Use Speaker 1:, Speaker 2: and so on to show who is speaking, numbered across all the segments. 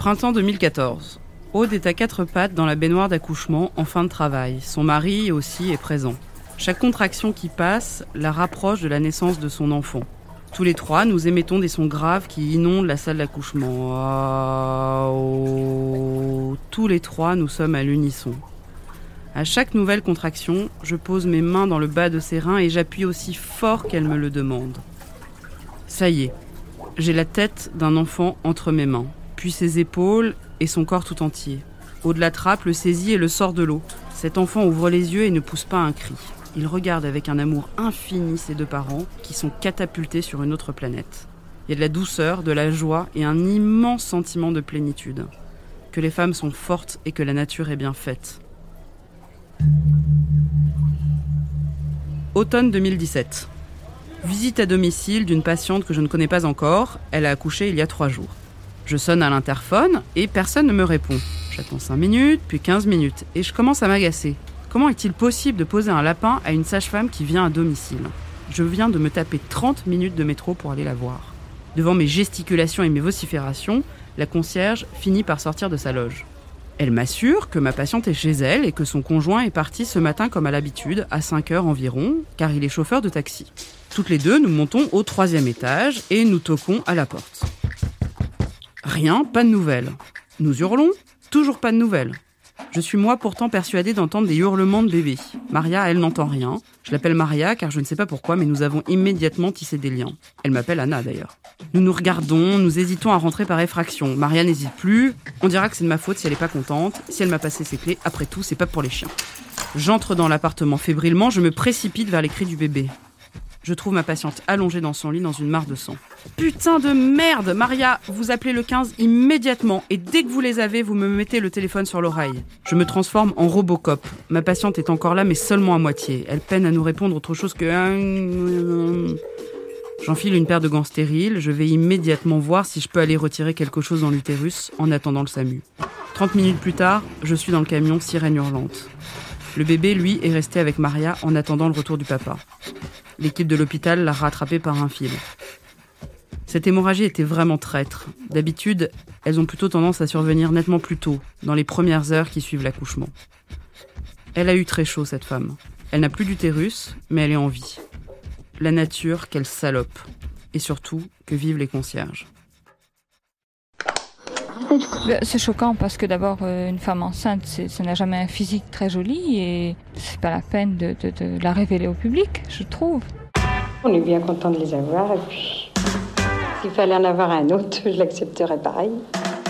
Speaker 1: Printemps 2014. Aude est à quatre pattes dans la baignoire d'accouchement en fin de travail. Son mari aussi est présent. Chaque contraction qui passe la rapproche de la naissance de son enfant. Tous les trois, nous émettons des sons graves qui inondent la salle d'accouchement. Tous les trois, nous sommes à l'unisson. À chaque nouvelle contraction, je pose mes mains dans le bas de ses reins et j'appuie aussi fort qu'elle me le demande. Ça y est, j'ai la tête d'un enfant entre mes mains, puis ses épaules et son corps tout entier. Au-delà trappe, le saisit et le sort de l'eau. Cet enfant ouvre les yeux et ne pousse pas un cri. Il regarde avec un amour infini ses deux parents qui sont catapultés sur une autre planète. Il y a de la douceur, de la joie et un immense sentiment de plénitude. Que les femmes sont fortes et que la nature est bien faite. Automne 2017. Visite à domicile d'une patiente que je ne connais pas encore. Elle a accouché il y a trois jours. Je sonne à l'interphone et personne ne me répond. J'attends 5 minutes, puis 15 minutes, et je commence à m'agacer. Comment est-il possible de poser un lapin à une sage-femme qui vient à domicile? Je viens de me taper 30 minutes de métro pour aller la voir. Devant mes gesticulations et mes vociférations, la concierge finit par sortir de sa loge. Elle m'assure que ma patiente est chez elle et que son conjoint est parti ce matin comme à l'habitude, à 5 heures environ, car il est chauffeur de taxi. Toutes les deux, nous montons au troisième étage et nous toquons à la porte. Rien, pas de nouvelles. Nous hurlons, toujours pas de nouvelles. Je suis moi pourtant persuadée d'entendre des hurlements de bébé. Maria, elle n'entend rien. Je l'appelle Maria car je ne sais pas pourquoi, mais nous avons immédiatement tissé des liens. Elle m'appelle Anna d'ailleurs. Nous nous regardons, nous hésitons à rentrer par effraction. Maria n'hésite plus. On dira que c'est de ma faute si elle n'est pas contente. Si elle m'a passé ses clés, après tout, c'est pas pour les chiens. J'entre dans l'appartement fébrilement, je me précipite vers les cris du bébé. Je trouve ma patiente allongée dans son lit dans une mare de sang. Putain de merde Maria, vous appelez le 15 immédiatement et dès que vous les avez, vous me mettez le téléphone sur l'oreille. Je me transforme en Robocop. Ma patiente est encore là mais seulement à moitié. Elle peine à nous répondre autre chose que... J'enfile une paire de gants stériles, je vais immédiatement voir si je peux aller retirer quelque chose dans l'utérus en attendant le SAMU. 30 minutes plus tard, je suis dans le camion sirène hurlante. Le bébé, lui, est resté avec Maria en attendant le retour du papa. L'équipe de l'hôpital l'a rattrapé par un fil. Cette hémorragie était vraiment traître. D'habitude, elles ont plutôt tendance à survenir nettement plus tôt, dans les premières heures qui suivent l'accouchement. Elle a eu très chaud, cette femme. Elle n'a plus d'utérus, mais elle est en vie. La nature, quelle salope. Et surtout, que vivent les concierges.
Speaker 2: C'est choquant parce que d'abord, euh, une femme enceinte, ça n'a jamais un physique très joli et c'est pas la peine de, de, la révéler au public, je trouve.
Speaker 3: On est bien content de les avoir et puis s'il fallait en avoir un autre, je l'accepterais pareil.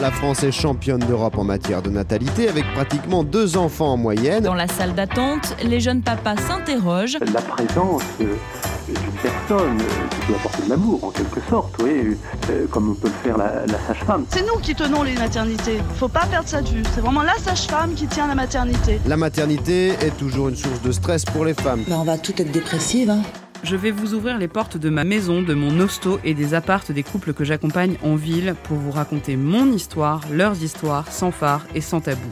Speaker 4: La France est championne d'Europe en matière de natalité avec pratiquement deux enfants en moyenne.
Speaker 5: Dans la salle d'attente, les jeunes papas s'interrogent.
Speaker 6: La présence d'une personne qui peut apporter de l'amour en quelque sorte, oui, euh, comme on peut le faire la, sage-femme.
Speaker 7: C'est nous qui tenons les maternités. Faut pas perdre ça de vue. C'est vraiment la sage-femme qui tient la maternité.
Speaker 4: La maternité est toujours une source de stress pour les femmes.
Speaker 8: Mais on va tout être dépressive. Hein.
Speaker 1: Je vais vous ouvrir les portes de ma maison, de mon hosto et des appartes des couples que j'accompagne en ville pour vous raconter mon histoire, leurs histoires, sans phare et sans tabou.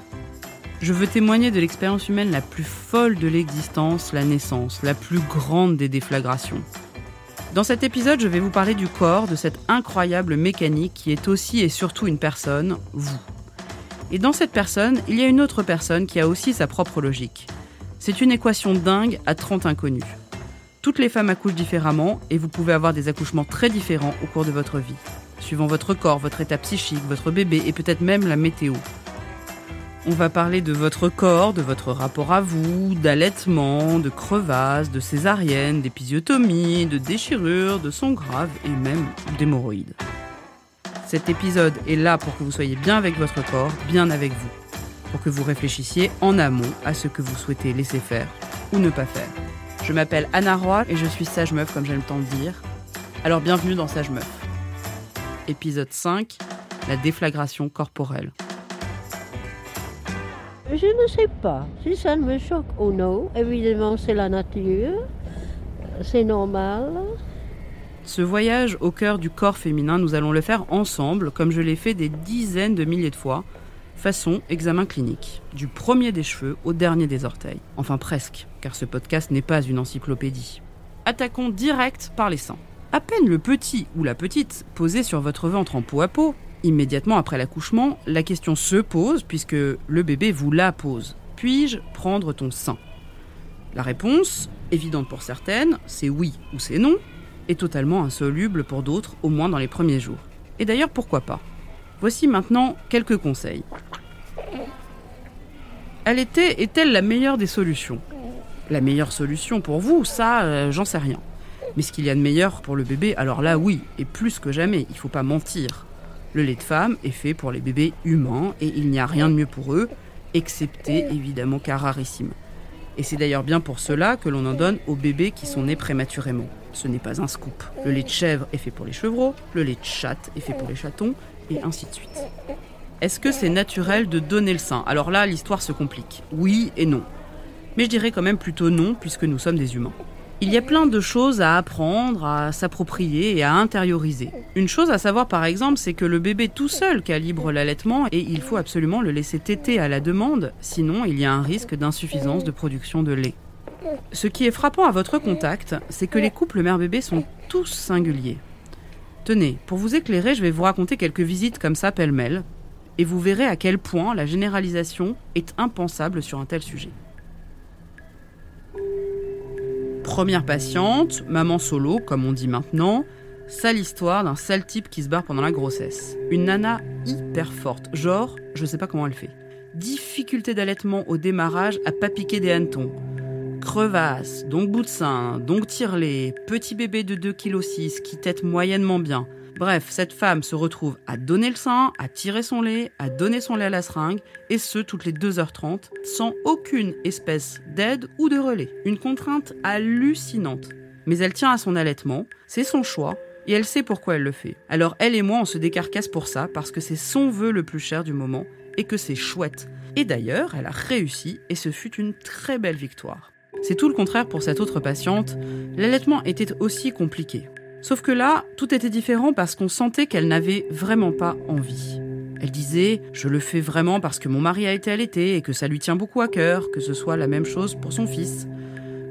Speaker 1: Je veux témoigner de l'expérience humaine la plus folle de l'existence, la naissance, la plus grande des déflagrations. Dans cet épisode, je vais vous parler du corps, de cette incroyable mécanique qui est aussi et surtout une personne, vous. Et dans cette personne, il y a une autre personne qui a aussi sa propre logique. C'est une équation dingue à 30 inconnus. Toutes les femmes accouchent différemment et vous pouvez avoir des accouchements très différents au cours de votre vie, suivant votre corps, votre état psychique, votre bébé et peut-être même la météo. On va parler de votre corps, de votre rapport à vous, d'allaitement, de crevasses, de césarienne, d'épisiotomie, de déchirures, de sang grave et même d'hémorroïdes. Cet épisode est là pour que vous soyez bien avec votre corps, bien avec vous, pour que vous réfléchissiez en amont à ce que vous souhaitez laisser faire ou ne pas faire. Je m'appelle Anna Roy et je suis sage meuf comme j'aime tant le dire. Alors bienvenue dans Sage Meuf. Épisode 5, la déflagration corporelle.
Speaker 9: Je ne sais pas si ça me choque ou non. Évidemment, c'est la nature. C'est normal.
Speaker 1: Ce voyage au cœur du corps féminin, nous allons le faire ensemble, comme je l'ai fait des dizaines de milliers de fois, façon examen clinique, du premier des cheveux au dernier des orteils. Enfin presque, car ce podcast n'est pas une encyclopédie. Attaquons direct par les seins. À peine le petit ou la petite posé sur votre ventre en peau à peau, Immédiatement après l'accouchement, la question se pose puisque le bébé vous la pose. Puis-je prendre ton sein? La réponse, évidente pour certaines, c'est oui ou c'est non, et totalement insoluble pour d'autres, au moins dans les premiers jours. Et d'ailleurs, pourquoi pas? Voici maintenant quelques conseils. Elle était, est-elle la meilleure des solutions? La meilleure solution pour vous, ça, euh, j'en sais rien. Mais ce qu'il y a de meilleur pour le bébé, alors là, oui, et plus que jamais, il faut pas mentir. Le lait de femme est fait pour les bébés humains et il n'y a rien de mieux pour eux, excepté évidemment qu'à rarissime. Et c'est d'ailleurs bien pour cela que l'on en donne aux bébés qui sont nés prématurément. Ce n'est pas un scoop. Le lait de chèvre est fait pour les chevreaux, le lait de chatte est fait pour les chatons, et ainsi de suite. Est-ce que c'est naturel de donner le sein? Alors là, l'histoire se complique. Oui et non. Mais je dirais quand même plutôt non, puisque nous sommes des humains. Il y a plein de choses à apprendre, à s'approprier et à intérioriser. Une chose à savoir par exemple, c'est que le bébé tout seul calibre l'allaitement et il faut absolument le laisser téter à la demande, sinon il y a un risque d'insuffisance de production de lait. Ce qui est frappant à votre contact, c'est que les couples mère-bébé sont tous singuliers. Tenez, pour vous éclairer, je vais vous raconter quelques visites comme ça pêle-mêle, et vous verrez à quel point la généralisation est impensable sur un tel sujet. Première patiente, maman solo, comme on dit maintenant, sale histoire d'un sale type qui se barre pendant la grossesse. Une nana hyper forte, genre, je sais pas comment elle fait. Difficulté d'allaitement au démarrage à pas piquer des hannetons. Crevasse, donc bout de sein, donc tirelet, petit bébé de 2,6 kg qui tète moyennement bien. Bref, cette femme se retrouve à donner le sein, à tirer son lait, à donner son lait à la seringue, et ce, toutes les 2h30, sans aucune espèce d'aide ou de relais. Une contrainte hallucinante. Mais elle tient à son allaitement, c'est son choix, et elle sait pourquoi elle le fait. Alors elle et moi, on se décarcasse pour ça, parce que c'est son vœu le plus cher du moment, et que c'est chouette. Et d'ailleurs, elle a réussi, et ce fut une très belle victoire. C'est tout le contraire pour cette autre patiente. L'allaitement était aussi compliqué. Sauf que là, tout était différent parce qu'on sentait qu'elle n'avait vraiment pas envie. Elle disait Je le fais vraiment parce que mon mari a été allaité et que ça lui tient beaucoup à cœur, que ce soit la même chose pour son fils.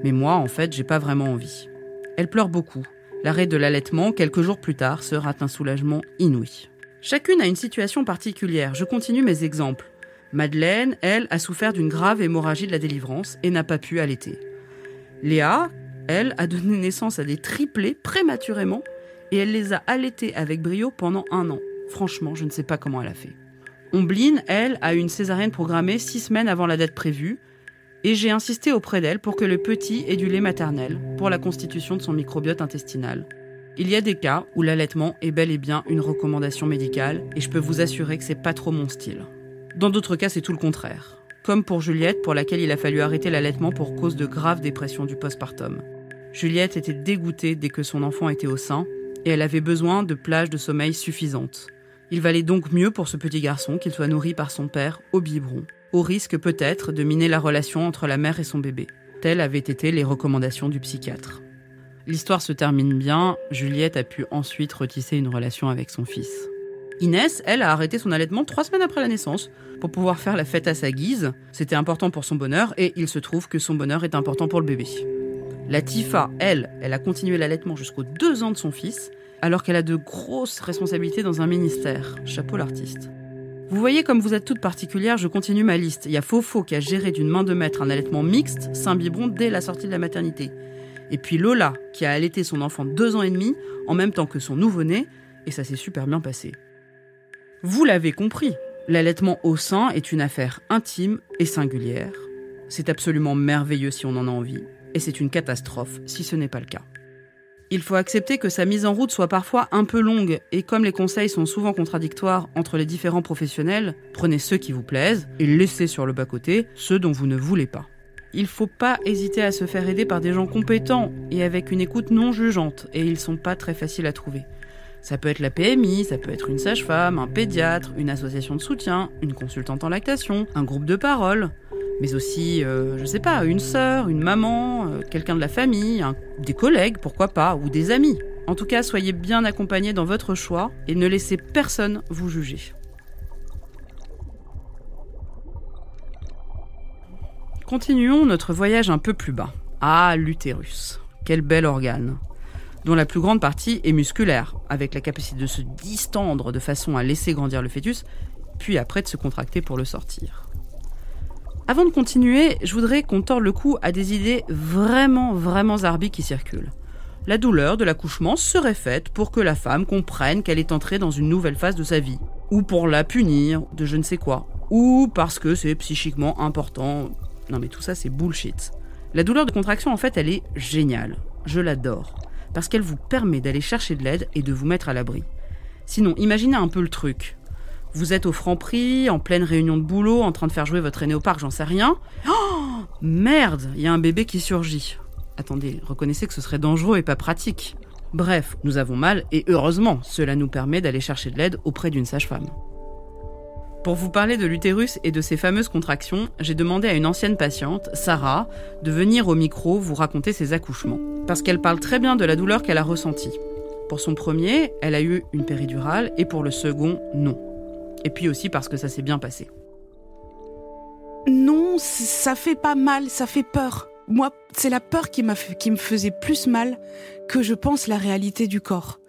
Speaker 1: Mais moi, en fait, j'ai pas vraiment envie. Elle pleure beaucoup. L'arrêt de l'allaitement, quelques jours plus tard, sera un soulagement inouï. Chacune a une situation particulière. Je continue mes exemples. Madeleine, elle, a souffert d'une grave hémorragie de la délivrance et n'a pas pu allaiter. Léa, elle, a donné naissance à des triplés prématurément et elle les a allaités avec brio pendant un an. Franchement, je ne sais pas comment elle a fait. Ombline, elle, a une césarienne programmée six semaines avant la date prévue et j'ai insisté auprès d'elle pour que le petit ait du lait maternel pour la constitution de son microbiote intestinal. Il y a des cas où l'allaitement est bel et bien une recommandation médicale et je peux vous assurer que c'est pas trop mon style. Dans d'autres cas, c'est tout le contraire. Comme pour Juliette, pour laquelle il a fallu arrêter l'allaitement pour cause de graves dépressions du postpartum. Juliette était dégoûtée dès que son enfant était au sein et elle avait besoin de plages de sommeil suffisantes. Il valait donc mieux pour ce petit garçon qu'il soit nourri par son père au biberon, au risque peut-être de miner la relation entre la mère et son bébé. Telles avaient été les recommandations du psychiatre. L'histoire se termine bien, Juliette a pu ensuite retisser une relation avec son fils. Inès, elle, a arrêté son allaitement trois semaines après la naissance pour pouvoir faire la fête à sa guise. C'était important pour son bonheur et il se trouve que son bonheur est important pour le bébé. La Tifa, elle, elle a continué l'allaitement jusqu'aux deux ans de son fils, alors qu'elle a de grosses responsabilités dans un ministère. Chapeau l'artiste. Vous voyez comme vous êtes toutes particulières, je continue ma liste. Il y a Fofo qui a géré d'une main de maître un allaitement mixte, saint biberon dès la sortie de la maternité. Et puis Lola qui a allaité son enfant de deux ans et demi en même temps que son nouveau-né, et ça s'est super bien passé. Vous l'avez compris, l'allaitement au sein est une affaire intime et singulière. C'est absolument merveilleux si on en a envie, et c'est une catastrophe si ce n'est pas le cas. Il faut accepter que sa mise en route soit parfois un peu longue, et comme les conseils sont souvent contradictoires entre les différents professionnels, prenez ceux qui vous plaisent et laissez sur le bas-côté ceux dont vous ne voulez pas. Il ne faut pas hésiter à se faire aider par des gens compétents et avec une écoute non jugeante, et ils sont pas très faciles à trouver. Ça peut être la PMI, ça peut être une sage-femme, un pédiatre, une association de soutien, une consultante en lactation, un groupe de parole mais aussi, euh, je sais pas, une sœur, une maman, euh, quelqu'un de la famille, des collègues, pourquoi pas, ou des amis. En tout cas, soyez bien accompagnés dans votre choix et ne laissez personne vous juger. Continuons notre voyage un peu plus bas. Ah, l'utérus. Quel bel organe. dont la plus grande partie est musculaire, avec la capacité de se distendre de façon à laisser grandir le fœtus, puis après de se contracter pour le sortir. Avant de continuer, je voudrais qu'on torde le cou à des idées vraiment, vraiment zarbies qui circulent. La douleur de l'accouchement serait faite pour que la femme comprenne qu'elle est entrée dans une nouvelle phase de sa vie, ou pour la punir de je ne sais quoi, ou parce que c'est psychiquement important. Non mais tout ça c'est bullshit. La douleur de contraction en fait elle est géniale. Je l'adore. Parce qu'elle vous permet d'aller chercher de l'aide et de vous mettre à l'abri. Sinon, imaginez un peu le truc. Vous êtes au franc prix, en pleine réunion de boulot, en train de faire jouer votre aîné au parc, j'en sais rien. Oh Merde, il y a un bébé qui surgit. Attendez, reconnaissez que ce serait dangereux et pas pratique. Bref, nous avons mal et heureusement, cela nous permet d'aller chercher de l'aide auprès d'une sage-femme. Pour vous parler de l'utérus et de ses fameuses contractions, j'ai demandé à une ancienne patiente, Sarah, de venir au micro vous raconter ses accouchements. Parce qu'elle parle très bien de la douleur qu'elle a ressentie. Pour son premier, elle a eu une péridurale et pour le second, non. Et puis aussi parce que ça s'est bien passé.
Speaker 10: Non, ça fait pas mal, ça fait peur. Moi, c'est la peur qui, qui me faisait plus mal que je pense la réalité du corps.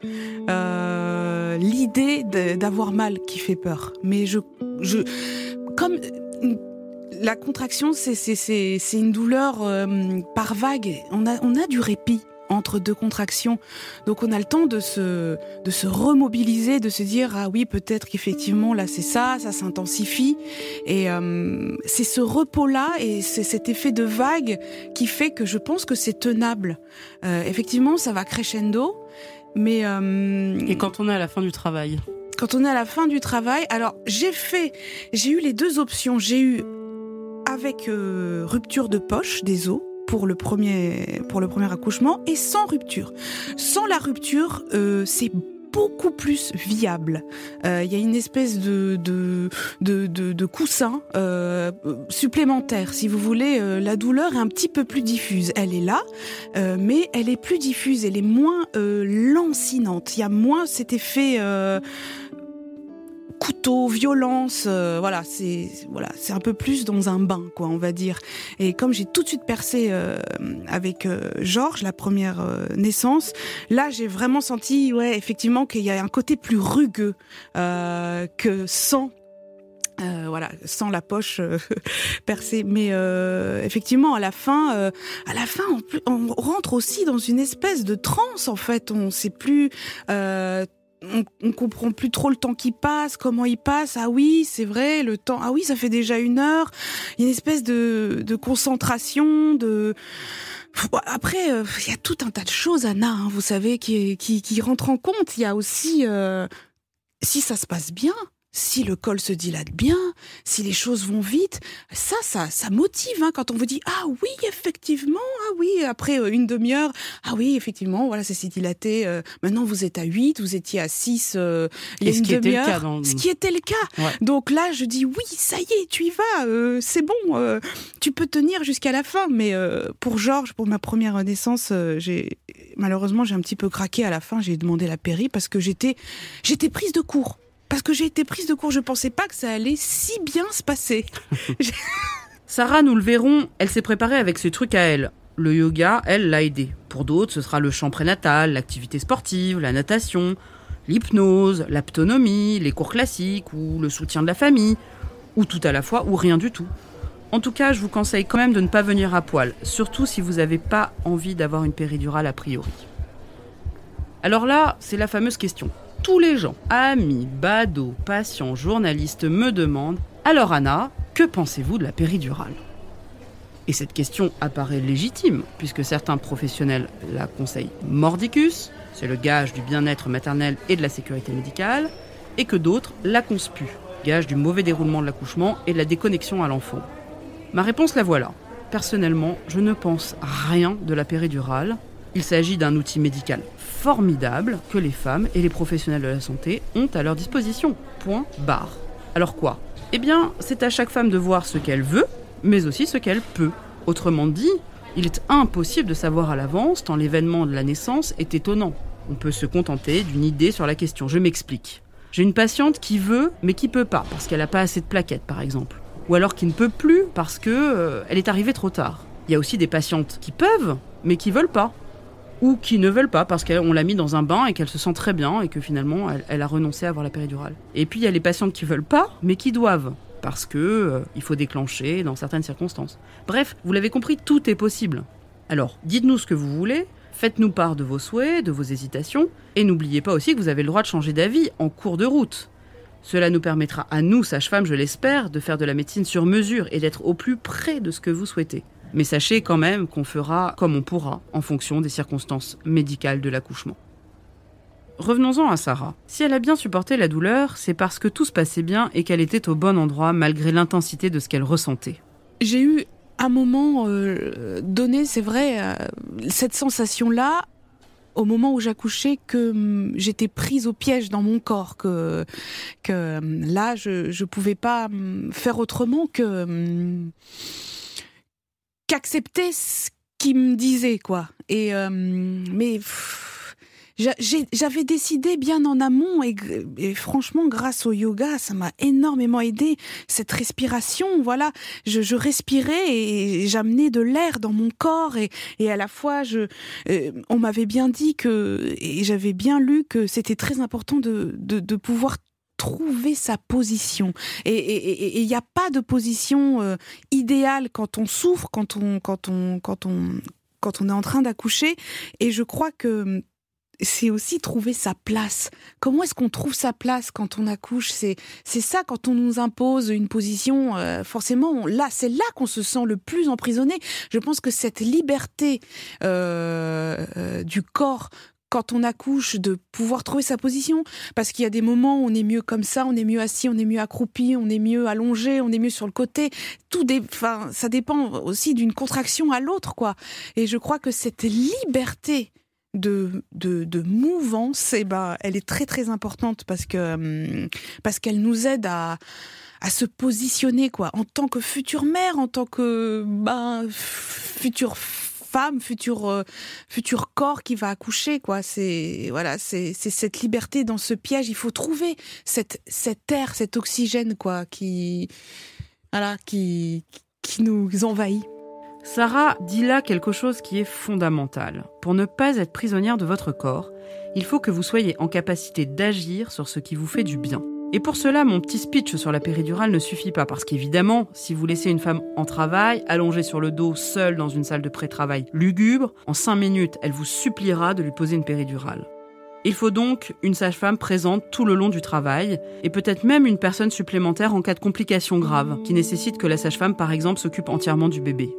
Speaker 10: Euh, L'idée d'avoir mal qui fait peur. Mais je, je, comme la contraction, c'est une douleur euh, par vague. On a, on a du répit entre deux contractions. Donc on a le temps de se, de se remobiliser, de se dire ah oui peut-être qu'effectivement là c'est ça, ça s'intensifie. Et euh, c'est ce repos-là et c'est cet effet de vague qui fait que je pense que c'est tenable. Euh, effectivement ça va crescendo, mais euh,
Speaker 1: et quand on est à la fin du travail.
Speaker 10: Quand on est à la fin du travail, alors j'ai fait, j'ai eu les deux options. J'ai eu avec rupture de poche des os pour le premier, pour le premier accouchement et sans rupture. Sans la rupture, euh, c'est beaucoup plus viable. Euh, il y a une espèce de de de, coussin euh, supplémentaire, si vous voulez. Euh, la douleur est un petit peu plus diffuse. Elle est là, mais elle est plus diffuse. Elle est moins lancinante. Il y a moins cet effet couteau, violence, euh, voilà, c'est voilà, c'est un peu plus dans un bain, quoi, on va dire. Et comme j'ai tout de suite percé euh, avec euh, Georges, la première naissance, là, j'ai vraiment senti, ouais, effectivement, qu'il y a un côté plus rugueux que sans voilà, sans la poche percée. Mais effectivement, à la fin, à la fin, on, on, rentre aussi dans une espèce de transe. En fait, on sait plus on, on, comprend plus trop le temps qui passe, comment il passe. Ah oui, c'est vrai, le temps. Ah oui, ça fait déjà une heure. Il y a une espèce de, de concentration, de. Après, euh, il y a tout un tas de choses, Anna, hein, vous savez, qui, qui, qui rentrent en compte. Il y a aussi, euh, si ça se passe bien, si le col se dilate bien, si les choses vont vite, ça, ça, ça motive hein, quand on vous dit ah oui effectivement, ah oui après euh, une demi-heure, ah oui effectivement voilà c'est s'est dilaté. Euh, maintenant vous êtes à 8, vous étiez à 6 euh, il y a une demi-heure, ce qui était le cas. Donc là je dis oui ça y est tu y vas, c'est bon, tu peux tenir jusqu'à la fin. Mais pour Georges pour ma première naissance, j'ai malheureusement j'ai un petit peu craqué à la fin, j'ai demandé la péri parce que j'étais j'étais prise de court parce que j'ai été prise de court, je pensais pas que ça allait si bien se passer.
Speaker 1: Sarah, nous le verrons, elle s'est préparée avec ses trucs à elle. Le yoga, elle l'a aidé. Pour d'autres, ce sera le chant prénatal, l'activité sportive, la natation, l'hypnose, l'aptonomie, les cours classiques ou le soutien de la famille, ou tout à la fois ou rien du tout. En tout cas, je vous conseille quand même de ne pas venir à poil, surtout si vous n'avez pas envie d'avoir une péridurale a priori. Alors là, c'est la fameuse question tous les gens, amis, badauds, patients, journalistes me demandent Alors Anna, que pensez-vous de la péridurale? Et cette question apparaît légitime, puisque certains professionnels la conseillent mordicus, c'est le gage du bien-être maternel et de la sécurité médicale, et que d'autres la conspuent, gage du mauvais déroulement de l'accouchement et de la déconnexion à l'enfant. Ma réponse la voilà. Personnellement, je ne pense rien de la péridurale. Il s'agit d'un outil médical formidable que les femmes et les professionnels de la santé ont à leur disposition. Point barre. Alors quoi? Eh bien, c'est à chaque femme de voir ce qu'elle veut, mais aussi ce qu'elle peut. Autrement dit, il est impossible de savoir à l'avance tant l'événement de la naissance est étonnant. On peut se contenter d'une idée sur la question. Je m'explique. J'ai une patiente qui veut, mais qui peut pas, parce qu'elle n'a pas assez de plaquettes, par exemple. Ou alors qui ne peut plus parce que euh, elle est arrivée trop tard. Il y a aussi des patientes qui peuvent, mais qui veulent pas. Ou qui ne veulent pas parce qu'on l'a mis dans un bain et qu'elle se sent très bien et que finalement elle, a renoncé à avoir la péridurale. Et puis il y a les patientes qui veulent pas mais qui doivent parce que euh, il faut déclencher dans certaines circonstances. Bref, vous l'avez compris, tout est possible. Alors, dites-nous ce que vous voulez, faites-nous part de vos souhaits, de vos hésitations et n'oubliez pas aussi que vous avez le droit de changer d'avis en cours de route. Cela nous permettra à nous, sages-femmes, je l'espère, de faire de la médecine sur mesure et d'être au plus près de ce que vous souhaitez. Mais sachez quand même qu'on fera comme on pourra en fonction des circonstances médicales de l'accouchement. Revenons-en à Sarah. Si elle a bien supporté la douleur, c'est parce que tout se passait bien et qu'elle était au bon endroit malgré l'intensité de ce qu'elle ressentait.
Speaker 10: J'ai eu un moment euh, donné, c'est vrai, euh, cette sensation-là au moment où j'accouchais que hum, j'étais prise au piège dans mon corps, que, hum, là, je ne pouvais pas hum, faire autrement que qu'accepter ce qu'il me disait, quoi. Et euh, mais j'avais décidé bien en amont et, franchement grâce au yoga ça m'a énormément aidé cette respiration voilà je, je respirais et j'amenais de l'air dans mon corps et, et à la fois je euh, on m'avait bien dit que et j'avais bien lu que c'était très important de, de, de pouvoir trouver sa position. Et il n'y a pas de position euh, idéale quand on souffre, quand on, quand on, quand on, quand on est en train d'accoucher. Et je crois que c'est aussi trouver sa place. Comment est-ce qu'on trouve sa place quand on accouche? C'est ça quand on nous impose une position. Euh, forcément, là, c'est là qu'on se sent le plus emprisonné. Je pense que cette liberté euh, du corps quand on accouche de pouvoir trouver sa position parce qu'il y a des moments où on est mieux comme ça, on est mieux assis, on est mieux accroupi, on est mieux allongé, on est mieux sur le côté. Tout enfin ça dépend aussi d'une contraction à l'autre quoi. Et je crois que cette liberté de, de, de mouvance, eh ben, elle est très très importante parce que hum, parce qu'elle nous aide à, à se positionner quoi, en tant que future mère, en tant que ben, future femme, futur euh, futur corps qui va accoucher quoi. C'est voilà, c'est cette liberté dans ce piège. Il faut trouver cette cet air, cet oxygène quoi, qui voilà, qui qui nous envahit.
Speaker 1: Sarah dit là quelque chose qui est fondamental. Pour ne pas être prisonnière de votre corps, il faut que vous soyez en capacité d'agir sur ce qui vous fait du bien. Et pour cela, mon petit speech sur la péridurale ne suffit pas, parce qu'évidemment, si vous laissez une femme en travail, allongée sur le dos, seule dans une salle de pré-travail lugubre, en 5 minutes, elle vous suppliera de lui poser une péridurale. Il faut donc une sage-femme présente tout le long du travail, et peut-être même une personne supplémentaire en cas de complications graves, qui nécessite que la sage-femme, par exemple, s'occupe entièrement du bébé.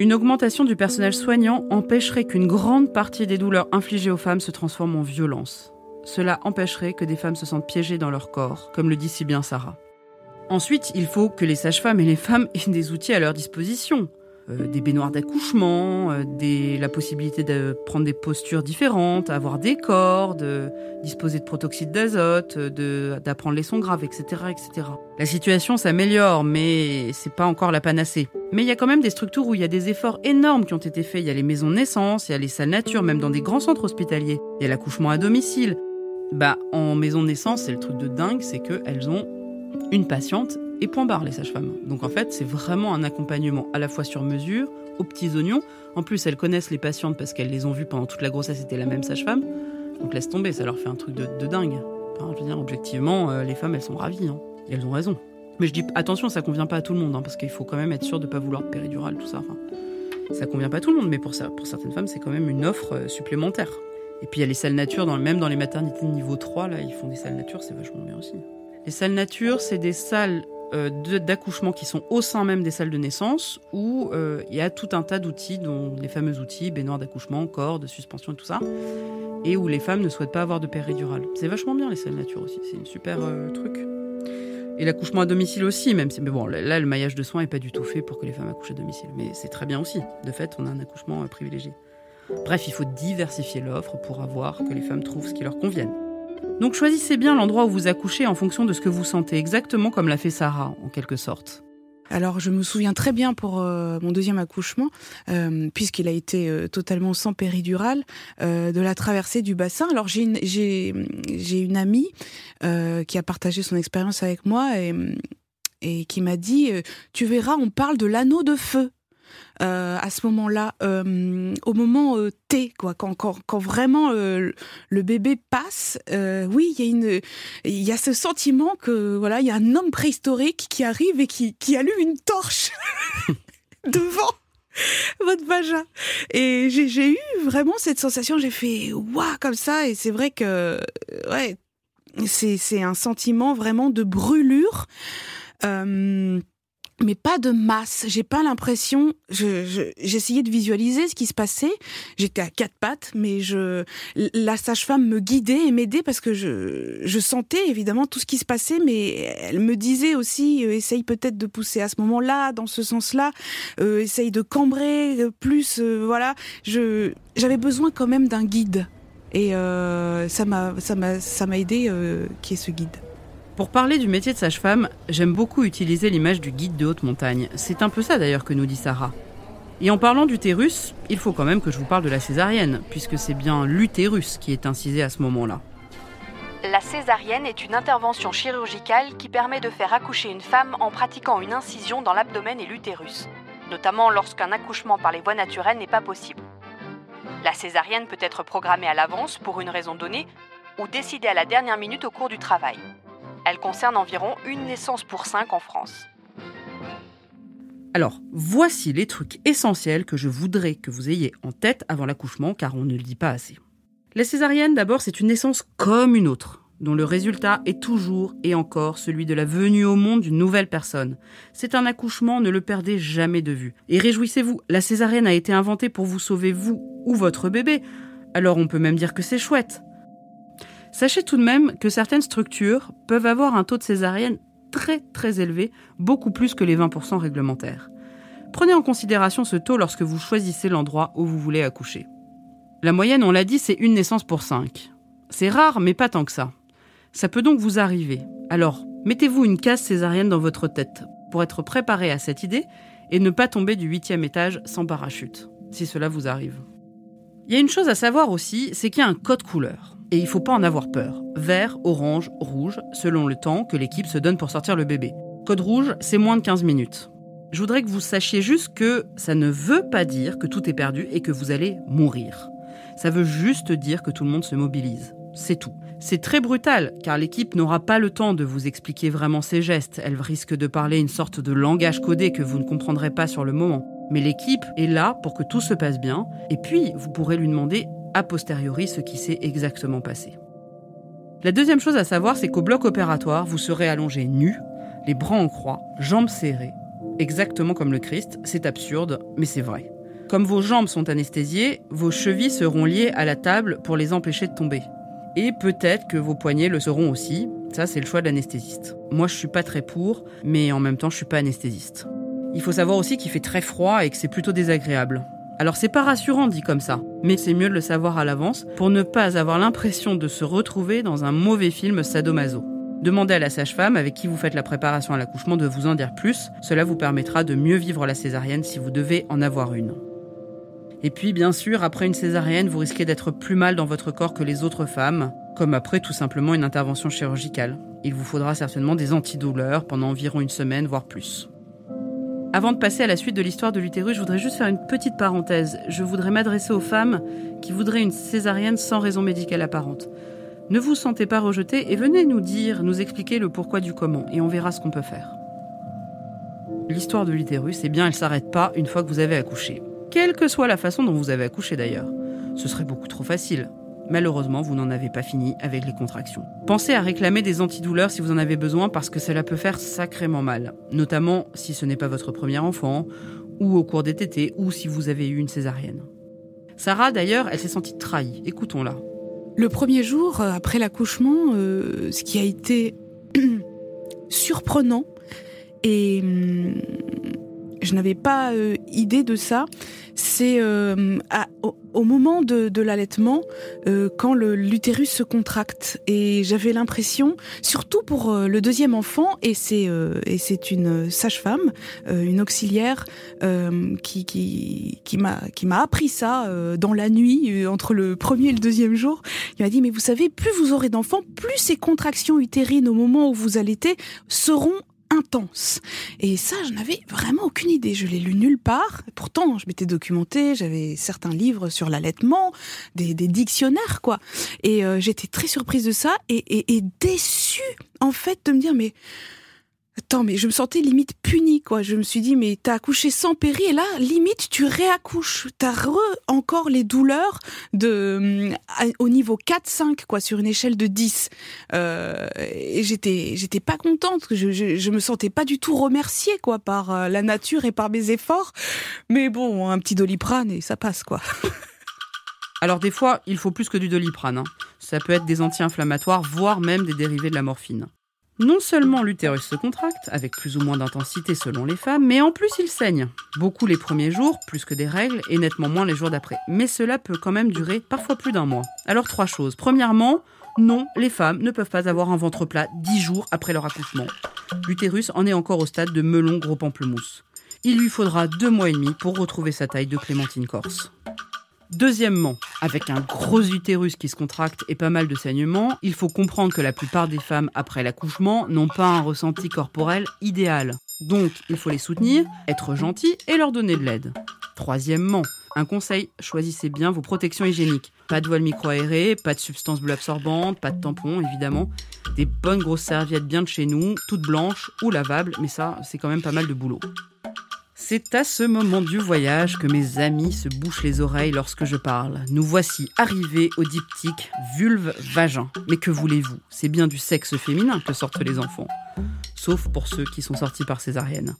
Speaker 1: Une augmentation du personnel soignant empêcherait qu'une grande partie des douleurs infligées aux femmes se transforment en violence. Cela empêcherait que des femmes se sentent piégées dans leur corps, comme le dit si bien Sarah. Ensuite, il faut que les sages-femmes et les femmes aient des outils à leur disposition. Euh, des baignoires d'accouchement, euh, la possibilité de prendre des postures différentes, avoir des cordes, euh, disposer de protoxyde d'azote, d'apprendre les sons graves, etc., etc. La situation s'améliore, mais c'est pas encore la panacée. Mais il y a quand même des structures où il y a des efforts énormes qui ont été faits. Il y a les maisons de naissance, il y a les salles nature, même dans des grands centres hospitaliers. Il y a l'accouchement à domicile. Bah, en maison de naissance, c'est le truc de dingue, c'est qu'elles ont une patiente et point barre les sages-femmes. Donc en fait, c'est vraiment un accompagnement à la fois sur mesure, aux petits oignons. En plus, elles connaissent les patientes parce qu'elles les ont vues pendant toute la grossesse, c'était la même sage-femme. Donc laisse tomber, ça leur fait un truc de, dingue. Enfin, je veux dire, objectivement, euh, les femmes, elles sont ravies. Hein. Et elles ont raison. Mais je dis, attention, ça convient pas à tout le monde, hein, parce qu'il faut quand même être sûr de pas vouloir de péridurale, tout ça. Ça convient pas à tout le monde, mais pour certaines femmes, c'est quand même une offre euh, supplémentaire. Et puis il y a les salles nature, dans, même dans les maternités de niveau 3, là, ils font des salles nature, c'est vachement bien aussi. Les salles nature, c'est des salles euh, d'accouchement qui sont au sein même des salles de naissance, où euh, il y a tout un tas d'outils, dont les fameux outils, baignoire d'accouchement, cordes, suspension et tout ça, et où les femmes ne souhaitent pas avoir de péridurale. C'est vachement bien les salles nature aussi, c'est une super euh, truc. Et l'accouchement à domicile aussi, même si, mais bon, là, le maillage de soins est pas du tout fait pour que les femmes accouchent à domicile. Mais c'est très bien aussi. De fait, on a un accouchement privilégié. Bref, il faut diversifier l'offre pour avoir que les femmes trouvent ce qui leur convienne. Donc choisissez bien l'endroit où vous accouchez en fonction de ce que vous sentez, exactement comme l'a fait Sarah, en quelque sorte.
Speaker 10: Alors je me souviens très bien pour euh, mon deuxième accouchement, euh, puisqu'il a été euh, totalement sans péridurale, de la traversée du bassin. Alors j'ai une, amie qui a partagé son expérience avec moi et, qui m'a dit, tu verras, on parle de l'anneau de feu. Euh, à ce moment-là, euh, au moment euh, T, quoi, quand, quand, quand vraiment le bébé passe, oui, il y a une, il y a ce sentiment que voilà, il y a un homme préhistorique qui arrive et qui, qui allume une torche devant votre vagin. Et j'ai eu vraiment cette sensation, j'ai fait waouh comme ça, et c'est vrai que ouais, c'est c'est un sentiment vraiment de brûlure. Euh, mais pas de masse. J'ai pas l'impression. Je, je- j'essayais de visualiser ce qui se passait. J'étais à quatre pattes, mais je, la sage-femme me guidait et m'aidait parce que je, je sentais évidemment tout ce qui se passait, mais elle me disait aussi euh, essaye peut-être de pousser à ce moment-là, dans ce sens-là, euh, essaye de cambrer euh, plus. euh, voilà, je, j'avais besoin quand même d'un guide. Et euh, ça m'a, ça m'a, aidé qui est ce guide.
Speaker 1: Pour parler du métier de sage-femme, j'aime beaucoup utiliser l'image du guide de haute montagne. C'est un peu ça d'ailleurs que nous dit Sarah. Et en parlant d'utérus, il faut quand même que je vous parle de la césarienne, puisque c'est bien l'utérus qui est incisé à ce moment-là.
Speaker 11: La césarienne est une intervention chirurgicale qui permet de faire accoucher une femme en pratiquant une incision dans l'abdomen et l'utérus, notamment lorsqu'un accouchement par les voies naturelles n'est pas possible. La césarienne peut être programmée à l'avance pour une raison donnée ou décidée à la dernière minute au cours du travail. Elle concerne environ une naissance pour cinq en France.
Speaker 1: Alors, voici les trucs essentiels que je voudrais que vous ayez en tête avant l'accouchement, car on ne le dit pas assez. La césarienne, d'abord, c'est une naissance comme une autre, dont le résultat est toujours et encore celui de la venue au monde d'une nouvelle personne. C'est un accouchement, ne le perdez jamais de vue. Et réjouissez-vous, la césarienne a été inventée pour vous sauver vous ou votre bébé, alors on peut même dire que c'est chouette. Sachez tout de même que certaines structures peuvent avoir un taux de césarienne très très élevé, beaucoup plus que les 20% réglementaires. Prenez en considération ce taux lorsque vous choisissez l'endroit où vous voulez accoucher. La moyenne, on l'a dit, c'est une naissance pour 5. C'est rare, mais pas tant que ça. Ça peut donc vous arriver. Alors, mettez-vous une case césarienne dans votre tête pour être préparé à cette idée et ne pas tomber du huitième étage sans parachute, si cela vous arrive. Il y a une chose à savoir aussi, c'est qu'il y a un code couleur. Et il faut pas en avoir peur. Vert, orange, rouge, selon le temps que l'équipe se donne pour sortir le bébé. Code rouge, c'est moins de 15 minutes. Je voudrais que vous sachiez juste que ça ne veut pas dire que tout est perdu et que vous allez mourir. Ça veut juste dire que tout le monde se mobilise. C'est tout. C'est très brutal, car l'équipe n'aura pas le temps de vous expliquer vraiment ses gestes. Elle risque de parler une sorte de langage codé que vous ne comprendrez pas sur le moment. Mais l'équipe est là pour que tout se passe bien, et puis vous pourrez lui demander a posteriori ce qui s'est exactement passé. La deuxième chose à savoir, c'est qu'au bloc opératoire, vous serez allongé nu, les bras en croix, jambes serrées, exactement comme le Christ. C'est absurde, mais c'est vrai. Comme vos jambes sont anesthésiées, vos chevilles seront liées à la table pour les empêcher de tomber. Et peut-être que vos poignets le seront aussi. Ça, c'est le choix de l'anesthésiste. Moi, je suis pas très pour, mais en même temps, je suis pas anesthésiste. Il faut savoir aussi qu'il fait très froid et que c'est plutôt désagréable. Alors c'est pas rassurant dit comme ça, mais c'est mieux de le savoir à l'avance pour ne pas avoir l'impression de se retrouver dans un mauvais film sadomaso. Demandez à la sage-femme avec qui vous faites la préparation à l'accouchement de vous en dire plus, cela vous permettra de mieux vivre la césarienne si vous devez en avoir une. Et puis bien sûr, après une césarienne, vous risquez d'être plus mal dans votre corps que les autres femmes, comme après tout simplement une intervention chirurgicale. Il vous faudra certainement des antidouleurs pendant environ une semaine, voire plus. Avant de passer à la suite de l'histoire de l'utérus, je voudrais juste faire une petite parenthèse. Je voudrais m'adresser aux femmes qui voudraient une césarienne sans raison médicale apparente. Ne vous sentez pas rejetée et venez nous dire, nous expliquer le pourquoi du comment, et on verra ce qu'on peut faire. L'histoire de l'utérus, eh bien, elle s'arrête pas une fois que vous avez accouché. Quelle que soit la façon dont vous avez accouché d'ailleurs. Ce serait beaucoup trop facile. Malheureusement, vous n'en avez pas fini avec les contractions. Pensez à réclamer des antidouleurs si vous en avez besoin parce que cela peut faire sacrément mal, notamment si ce n'est pas votre premier enfant, ou au cours des tétés, ou si vous avez eu une césarienne. Sarah, d'ailleurs, elle s'est sentie trahie. Écoutons-la.
Speaker 10: Le premier jour euh, après l'accouchement, euh, ce qui a été surprenant et hum, je n'avais pas euh, idée de ça, c'est euh, au, moment de, de l'allaitement, euh, quand l'utérus se contracte. Et j'avais l'impression, surtout pour euh, le deuxième enfant, et c'est euh, c'est une sage-femme, euh, une auxiliaire, qui qui qui m'a appris ça dans la nuit entre le premier et le deuxième jour. Il m'a dit mais vous savez, plus vous aurez d'enfants, plus ces contractions utérines au moment où vous allaitez seront intense. Et ça, je n'avais vraiment aucune idée. Je l'ai lu nulle part. Pourtant, je m'étais documentée, j'avais certains livres sur l'allaitement, des, dictionnaires, quoi. Et euh, j'étais très surprise de ça et, et déçue, en fait, de me dire, mais Attends, mais je me sentais limite punie, quoi. Je me suis dit, mais t'as accouché sans péri, et là, limite, tu réaccouches. T'as re encore les douleurs de, euh, au niveau 4-5, quoi, sur une échelle de 10. Euh, et j'étais, j'étais pas contente. Je, je, je, me sentais pas du tout remerciée, quoi, par euh, la nature et par mes efforts. Mais bon, un petit doliprane et ça passe, quoi.
Speaker 1: Alors des fois, il faut plus que du doliprane. Hein. Ça peut être des anti-inflammatoires, voire même des dérivés de la morphine. Non seulement l'utérus se contracte, avec plus ou moins d'intensité selon les femmes, mais en plus il saigne. Beaucoup les premiers jours, plus que des règles, et nettement moins les jours d'après. Mais cela peut quand même durer parfois plus d'un mois. Alors trois choses. Premièrement, non, les femmes ne peuvent pas avoir un ventre plat dix jours après leur accouchement. L'utérus en est encore au stade de melon gros pamplemousse. Il lui faudra deux mois et demi pour retrouver sa taille de clémentine corse. Deuxièmement, avec un gros utérus qui se contracte et pas mal de saignements, il faut comprendre que la plupart des femmes après l'accouchement n'ont pas un ressenti corporel idéal. Donc, il faut les soutenir, être gentil et leur donner de l'aide. Troisièmement, un conseil, choisissez bien vos protections hygiéniques. Pas de voile micro-aéré, pas de substances bleues absorbantes, pas de tampons évidemment. Des bonnes grosses serviettes bien de chez nous, toutes blanches ou lavables, mais ça, c'est quand même pas mal de boulot. C'est à ce moment du voyage que mes amis se bouchent les oreilles lorsque je parle. Nous voici arrivés au diptyque vulve-vagin. Mais que voulez-vous? C'est bien du sexe féminin que sortent les enfants. Sauf pour ceux qui sont sortis par césarienne.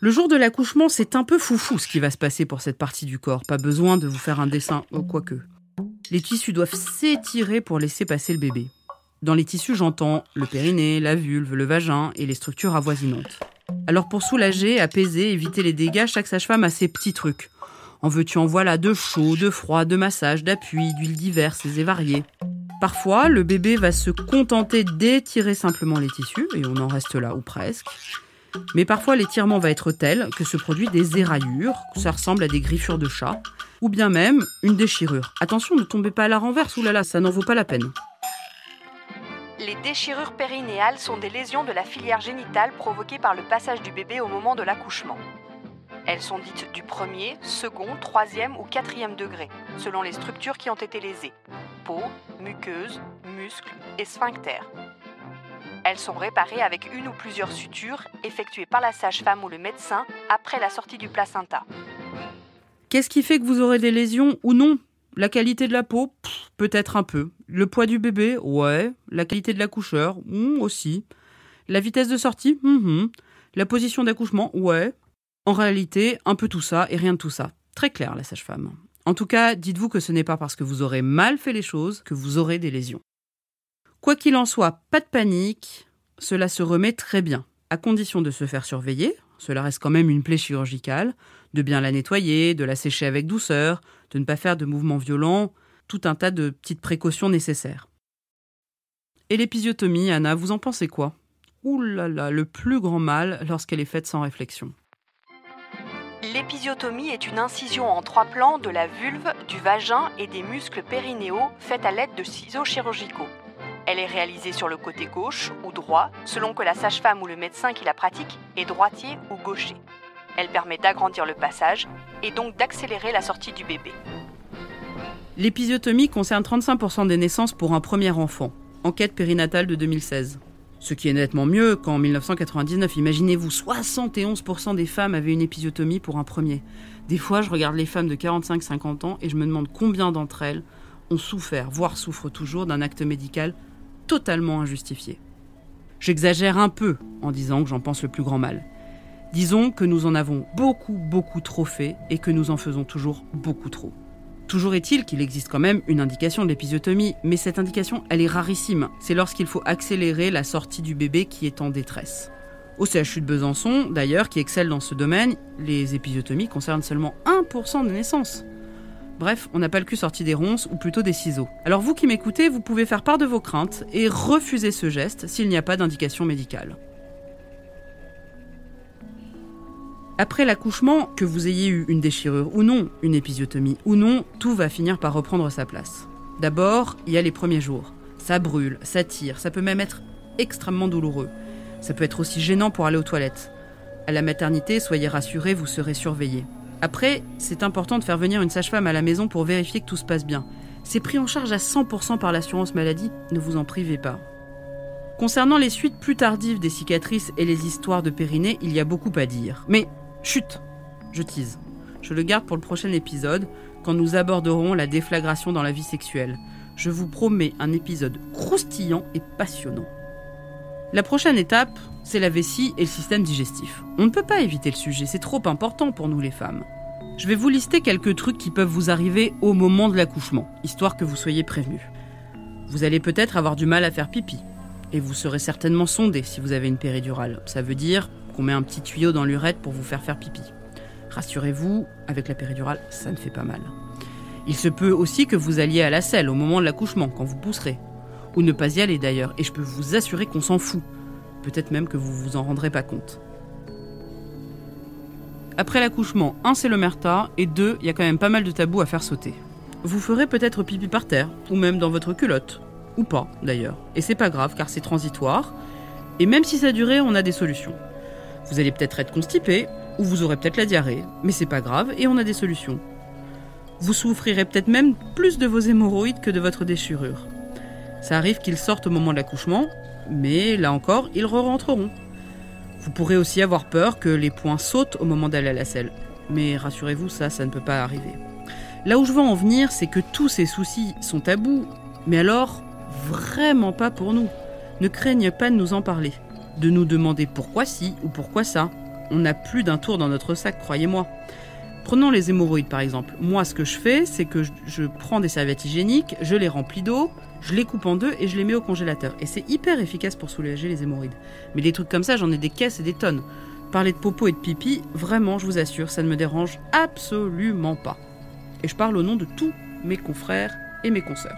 Speaker 1: Le jour de l'accouchement, c'est un peu foufou ce qui va se passer pour cette partie du corps. Pas besoin de vous faire un dessin, quoique. Les tissus doivent s'étirer pour laisser passer le bébé. Dans les tissus, j'entends le périnée, la vulve, le vagin et les structures avoisinantes. Alors pour soulager, apaiser, éviter les dégâts, chaque sage-femme a ses petits trucs. En veux-tu en voilà de chaud, de froid, de massage, d'appui, d'huiles diverses et variées. Parfois, le bébé va se contenter d'étirer simplement les tissus, et on en reste là ou presque. Mais parfois, l'étirement va être tel que se produit des éraillures, ça ressemble à des griffures de chat, ou bien même une déchirure. Attention, ne tombez pas à la renverse, oulala, ça n'en vaut pas la peine.
Speaker 11: Les déchirures périnéales sont des lésions de la filière génitale provoquées par le passage du bébé au moment de l'accouchement. Elles sont dites du premier, second, troisième ou quatrième degré, selon les structures qui ont été lésées peau, muqueuse, muscles et sphincter. Elles sont réparées avec une ou plusieurs sutures effectuées par la sage-femme ou le médecin après la sortie du placenta.
Speaker 1: Qu'est-ce qui fait que vous aurez des lésions ou non? La qualité de la peau, peut-être un peu. Le poids du bébé, ouais. La qualité de l'accoucheur, hmm, aussi. La vitesse de sortie, hmm, hmm. la position d'accouchement, ouais. En réalité, un peu tout ça et rien de tout ça. Très clair, la sage-femme. En tout cas, dites-vous que ce n'est pas parce que vous aurez mal fait les choses que vous aurez des lésions. Quoi qu'il en soit, pas de panique, cela se remet très bien, à condition de se faire surveiller, cela reste quand même une plaie chirurgicale, de bien la nettoyer, de la sécher avec douceur, de ne pas faire de mouvements violents, tout un tas de petites précautions nécessaires. Et l'épisiotomie, Anna, vous en pensez quoi? Ouh là là, le plus grand mal lorsqu'elle est faite sans réflexion.
Speaker 11: L'épisiotomie est une incision en trois plans de la vulve, du vagin et des muscles périnéaux faite à l'aide de ciseaux chirurgicaux. Elle est réalisée sur le côté gauche ou droit, selon que la sage-femme ou le médecin qui la pratique est droitier ou gaucher. Elle permet d'agrandir le passage et donc d'accélérer la sortie du bébé.
Speaker 1: L'épisiotomie concerne 35% des naissances pour un premier enfant, enquête périnatale de 2016. Ce qui est nettement mieux qu'en 1999. Imaginez-vous, 71% des femmes avaient une épisiotomie pour un premier. Des fois, je regarde les femmes de 45-50 ans et je me demande combien d'entre elles ont souffert, voire souffrent toujours, d'un acte médical totalement injustifié. J'exagère un peu en disant que j'en pense le plus grand mal. Disons que nous en avons beaucoup, beaucoup trop fait et que nous en faisons toujours beaucoup trop. Toujours est-il qu'il existe quand même une indication de l'épisiotomie, mais cette indication, elle est rarissime. C'est lorsqu'il faut accélérer la sortie du bébé qui est en détresse. Au CHU de Besançon, d'ailleurs, qui excelle dans ce domaine, les épisiotomies concernent seulement 1% des naissances. Bref, on n'a pas le cul sorti des ronces ou plutôt des ciseaux. Alors vous qui m'écoutez, vous pouvez faire part de vos craintes et refuser ce geste s'il n'y a pas d'indication médicale. Après l'accouchement, que vous ayez eu une déchirure ou non, une épisiotomie ou non, tout va finir par reprendre sa place. D'abord, il y a les premiers jours. Ça brûle, ça tire, ça peut même être extrêmement douloureux. Ça peut être aussi gênant pour aller aux toilettes. À la maternité, soyez rassurés, vous serez surveillés. Après, c'est important de faire venir une sage-femme à la maison pour vérifier que tout se passe bien. C'est pris en charge à 100% par l'assurance maladie, ne vous en privez pas. Concernant les suites plus tardives des cicatrices et les histoires de périnée, il y a beaucoup à dire. Mais chut, je tease. Je le garde pour le prochain épisode, quand nous aborderons la déflagration dans la vie sexuelle. Je vous promets un épisode croustillant et passionnant. La prochaine étape, c'est la vessie et le système digestif. On ne peut pas éviter le sujet, c'est trop important pour nous les femmes. Je vais vous lister quelques trucs qui peuvent vous arriver au moment de l'accouchement, histoire que vous soyez prévenus. Vous allez peut-être avoir du mal à faire pipi, et vous serez certainement sondé si vous avez une péridurale. Ça veut dire qu'on met un petit tuyau dans l'urètre pour vous faire faire pipi. Rassurez-vous, avec la péridurale, ça ne fait pas mal. Il se peut aussi que vous alliez à la selle au moment de l'accouchement, quand vous pousserez. Ou ne pas y aller d'ailleurs, et je peux vous assurer qu'on s'en fout. Peut-être même que vous vous en rendrez pas compte. Après l'accouchement, un c'est le merta, et deux, il y a quand même pas mal de tabous à faire sauter. Vous ferez peut-être pipi par terre, ou même dans votre culotte. Ou pas, d'ailleurs. Et c'est pas grave, car c'est transitoire. Et même si ça durait, on a des solutions. Vous allez peut-être être constipé, ou vous aurez peut-être la diarrhée, mais c'est pas grave et on a des solutions. Vous souffrirez peut-être même plus de vos hémorroïdes que de votre déchirure. Ça arrive qu'ils sortent au moment de l'accouchement, mais là encore, ils re-rentreront. Vous pourrez aussi avoir peur que les points sautent au moment d'aller à la selle. Mais rassurez-vous, ça, ça ne peut pas arriver. Là où je veux en venir, c'est que tous ces soucis sont tabous, mais alors, vraiment pas pour nous. Ne craignez pas de nous en parler, de nous demander pourquoi si ou pourquoi ça. On n'a plus d'un tour dans notre sac, croyez-moi. Prenons les hémorroïdes par exemple. Moi, ce que je fais, c'est que je, prends des serviettes hygiéniques, je les remplis d'eau, je les coupe en deux et je les mets au congélateur. Et c'est hyper efficace pour soulager les hémorroïdes. Mais des trucs comme ça, j'en ai des caisses et des tonnes. Parler de popo et de pipi, vraiment, je vous assure, ça ne me dérange absolument pas. Et je parle au nom de tous mes confrères et mes consoeurs.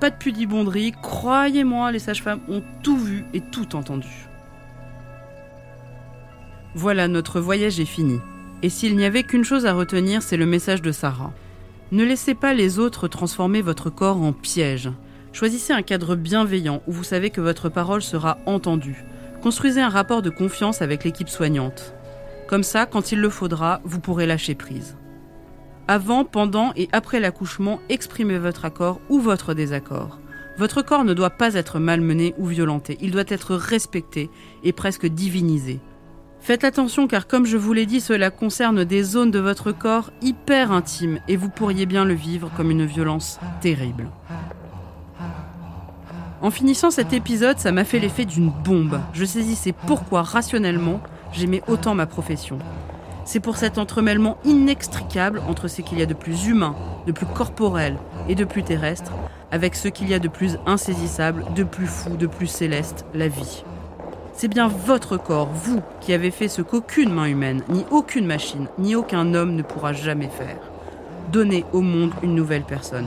Speaker 1: Pas de pudibonderie, croyez-moi, les sages-femmes ont tout vu et tout entendu. Voilà, notre voyage est fini. Et s'il n'y avait qu'une chose à retenir, c'est le message de Sarah. Ne laissez pas les autres transformer votre corps en piège. Choisissez un cadre bienveillant où vous savez que votre parole sera entendue. Construisez un rapport de confiance avec l'équipe soignante. Comme ça, quand il le faudra, vous pourrez lâcher prise. Avant, pendant et après l'accouchement, exprimez votre accord ou votre désaccord. Votre corps ne doit pas être malmené ou violenté, il doit être respecté et presque divinisé. Faites attention car comme je vous l'ai dit, cela concerne des zones de votre corps hyper intimes et vous pourriez bien le vivre comme une violence terrible. En finissant cet épisode, ça m'a fait l'effet d'une bombe. Je saisissais pourquoi rationnellement j'aimais autant ma profession. C'est pour cet entremêlement inextricable entre ce qu'il y a de plus humain, de plus corporel et de plus terrestre, avec ce qu'il y a de plus insaisissable, de plus fou, de plus céleste, la vie. C'est bien votre corps, vous, qui avez fait ce qu'aucune main humaine, ni aucune machine, ni aucun homme ne pourra jamais faire. Donner au monde une nouvelle personne.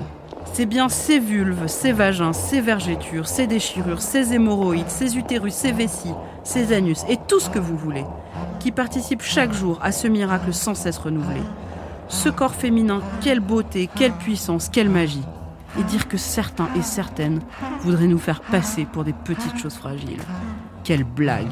Speaker 1: C'est bien ces vulves, ces vagins, ces vergétures, ces déchirures, ces hémorroïdes, ces utérus, ces vessies, ces anus et tout ce que vous voulez, qui participent chaque jour à ce miracle sans cesse renouvelé. Ce corps féminin, quelle beauté, quelle puissance, quelle magie. Et dire que certains et certaines voudraient nous faire passer pour des petites choses fragiles. Quelle blague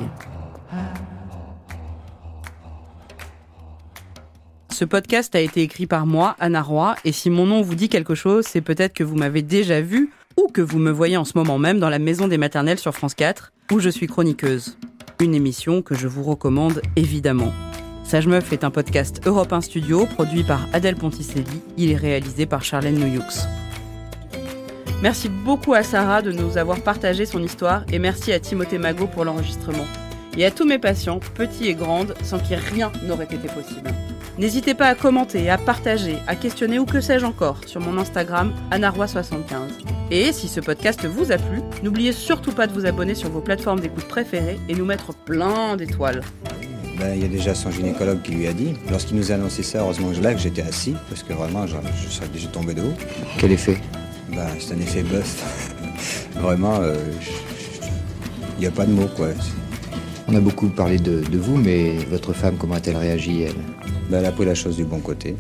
Speaker 1: Ce podcast a été écrit par moi, Anna Roy, et si mon nom vous dit quelque chose, c'est peut-être que vous m'avez déjà vu ou que vous me voyez en ce moment même dans la Maison des Maternelles sur France 4, où je suis chroniqueuse. Une émission que je vous recommande évidemment. Sage Meuf est un podcast Europe 1 Studio produit par Adèle Ponticelli. Il est réalisé par Charlène Noyoux. Merci beaucoup à Sarah de nous avoir partagé son histoire et merci à Timothée Magot pour l'enregistrement. Et à tous mes patients, petits et grandes, sans qui rien n'aurait été possible. N'hésitez pas à commenter, à partager, à questionner ou que sais-je encore sur mon Instagram anaroi75. Et si ce podcast vous a plu, n'oubliez surtout pas de vous abonner sur vos plateformes d'écoute préférées et nous mettre plein d'étoiles.
Speaker 12: Ben, il y a déjà son gynécologue qui lui a dit. Lorsqu'il nous a annoncé ça, heureusement que là que j'étais assis, parce que vraiment, je, je serais déjà tombé de haut.
Speaker 13: Quel effet?
Speaker 12: Bah, c'est un effet bœuf. Vraiment, il euh, n'y a pas de mots, quoi.
Speaker 13: On a beaucoup parlé de, vous, mais votre femme, comment a-t-elle réagi, elle?
Speaker 12: Bah, Elle a pris la chose du bon côté.